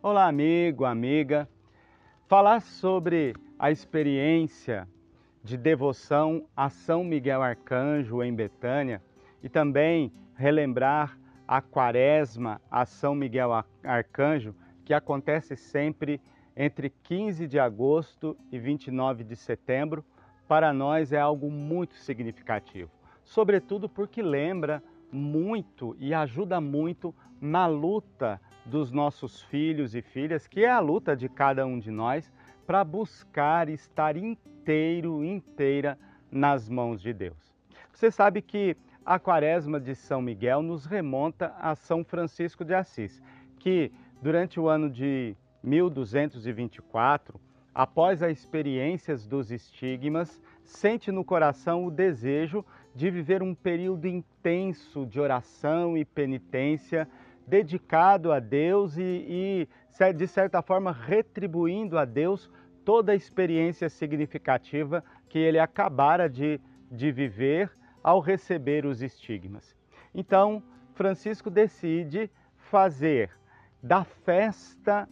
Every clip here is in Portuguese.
Olá, amigo, amiga. Falar sobre a experiência de devoção a São Miguel Arcanjo em Betânia e também relembrar a quaresma a São Miguel Arcanjo, que acontece sempre entre 15 de agosto e 29 de setembro, para nós é algo muito significativo. Sobretudo porque lembra muito e ajuda muito na luta dos nossos filhos e filhas, que é a luta de cada um de nós, para buscar estar inteiro, inteira nas mãos de Deus. Você sabe que a quaresma de São Miguel nos remonta a São Francisco de Assis, que durante o ano de 1224, após as experiências dos estigmas, sente no coração o desejo de viver um período intenso de oração e penitência, dedicado a Deus e, e, de certa forma, retribuindo a Deus toda a experiência significativa que ele acabara de, de viver ao receber os estigmas. Então, Francisco decide fazer da festa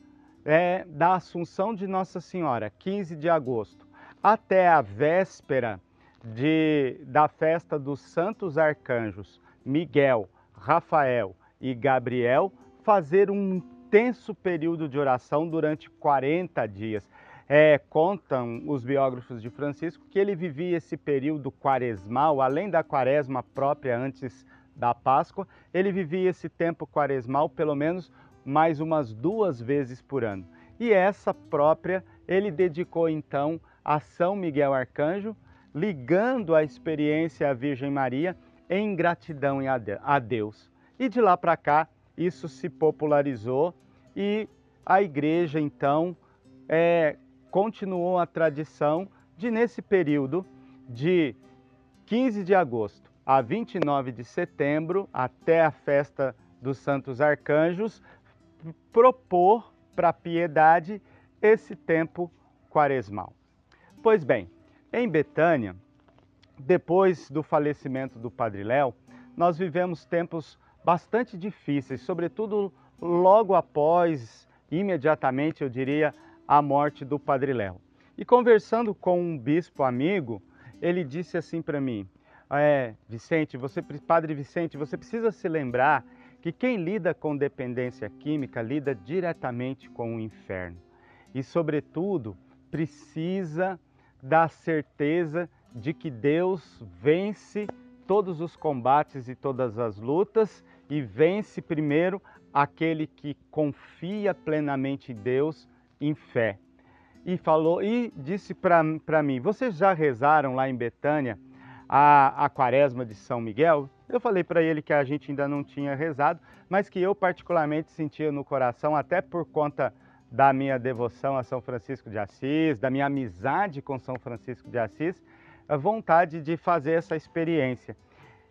é, da Assunção de Nossa Senhora, 15 de agosto, até a véspera de, da festa dos santos arcanjos Miguel, Rafael e Gabriel, fazer um intenso período de oração durante 40 dias. É, contam os biógrafos de Francisco que ele vivia esse período quaresmal, além da quaresma própria antes da Páscoa, ele vivia esse tempo quaresmal pelo menos mais umas duas vezes por ano. E essa própria ele dedicou então a São Miguel Arcanjo, ligando a experiência à Virgem Maria em gratidão a Deus. E de lá para cá isso se popularizou e a igreja então é, continuou a tradição de, nesse período de 15 de agosto a 29 de setembro, até a festa dos Santos Arcanjos, propor para a piedade esse tempo quaresmal. Pois bem, em Betânia, depois do falecimento do Padre Léo, nós vivemos tempos bastante difíceis, sobretudo logo após, imediatamente, eu diria, a morte do Padre Léo. E conversando com um bispo amigo, ele disse assim para mim: é, Vicente, você, Padre Vicente, você precisa se lembrar que quem lida com dependência química lida diretamente com o inferno e, sobretudo, precisa da certeza de que Deus vence todos os combates e todas as lutas e vence primeiro aquele que confia plenamente em Deus em fé. E falou e disse para mim: Vocês já rezaram lá em Betânia a, a quaresma de São Miguel? Eu falei para ele que a gente ainda não tinha rezado, mas que eu particularmente sentia no coração, até por conta da minha devoção a São Francisco de Assis, da minha amizade com São Francisco de Assis, a vontade de fazer essa experiência.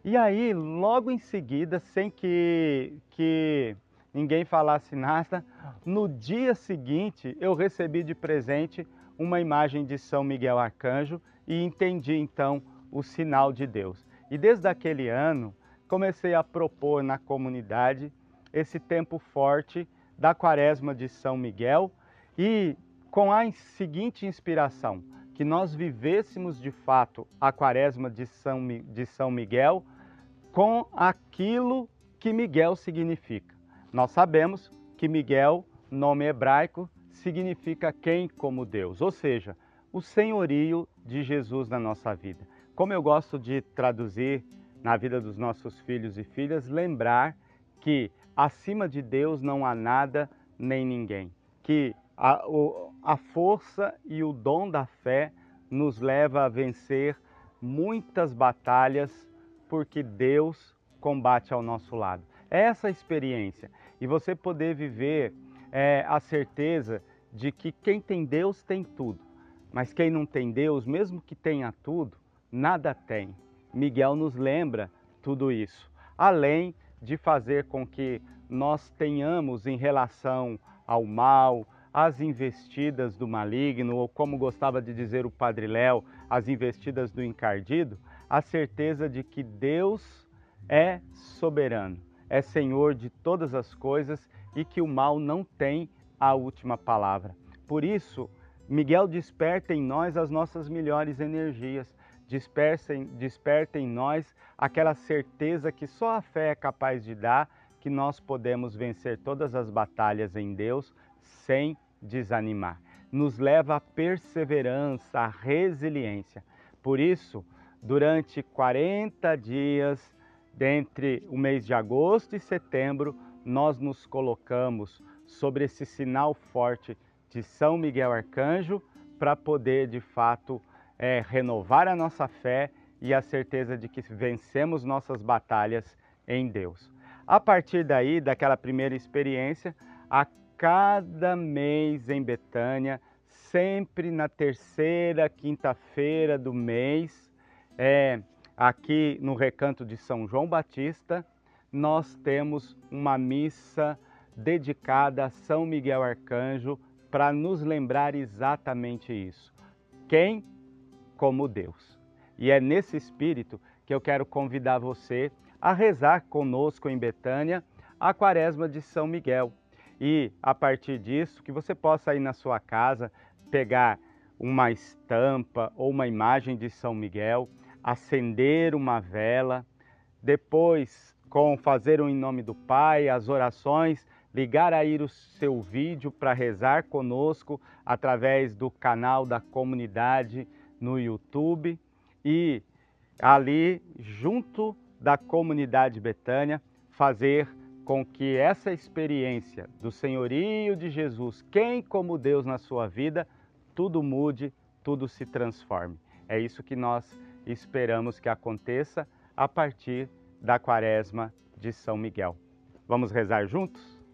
E aí, logo em seguida, sem que, que ninguém falasse nada. No dia seguinte, eu recebi de presente uma imagem de São Miguel Arcanjo e entendi então o sinal de Deus. E desde aquele ano, comecei a propor na comunidade esse tempo forte da Quaresma de São Miguel e com a seguinte inspiração, que nós vivêssemos de fato a Quaresma de São, de São Miguel com aquilo que Miguel significa. Nós sabemos que Miguel, nome hebraico, significa quem como Deus, ou seja, o senhorio de Jesus na nossa vida. Como eu gosto de traduzir na vida dos nossos filhos e filhas, lembrar que acima de Deus não há nada nem ninguém, que a, o, a força e o dom da fé nos leva a vencer muitas batalhas porque Deus combate ao nosso lado. É essa experiência. E você poder viver é, a certeza de que quem tem Deus tem tudo, mas quem não tem Deus, mesmo que tenha tudo, nada tem. Miguel nos lembra tudo isso, além de fazer com que nós tenhamos em relação ao mal, as investidas do maligno, ou como gostava de dizer o Padre Léo, as investidas do encardido, a certeza de que Deus é soberano, é Senhor de todas as coisas e que o mal não tem a última palavra. Por isso, Miguel desperta em nós as nossas melhores energias, desperta em, desperta em nós aquela certeza que só a fé é capaz de dar, que nós podemos vencer todas as batalhas em Deus sem desanimar. Nos leva à perseverança, à resiliência. Por isso, durante 40 dias, entre o mês de agosto e setembro, nós nos colocamos sobre esse sinal forte de São Miguel Arcanjo para poder, de fato, é, renovar a nossa fé e a certeza de que vencemos nossas batalhas em Deus. A partir daí, daquela primeira experiência, a cada mês em Betânia, sempre na terceira quinta-feira do mês, é, aqui no recanto de São João Batista, nós temos uma missa dedicada a São Miguel Arcanjo para nos lembrar exatamente isso. Quem como Deus. E é nesse espírito que eu quero convidar você a rezar conosco em Betânia a Quaresma de São Miguel e a partir disso que você possa ir na sua casa pegar uma estampa ou uma imagem de São Miguel, acender uma vela, depois com fazer um em nome do Pai, as orações, ligar aí o seu vídeo para rezar conosco através do canal da comunidade no YouTube e ali junto da comunidade Betânia fazer com que essa experiência do senhorio de Jesus, quem como Deus na sua vida, tudo mude, tudo se transforme. É isso que nós esperamos que aconteça a partir da quaresma de São Miguel. Vamos rezar juntos?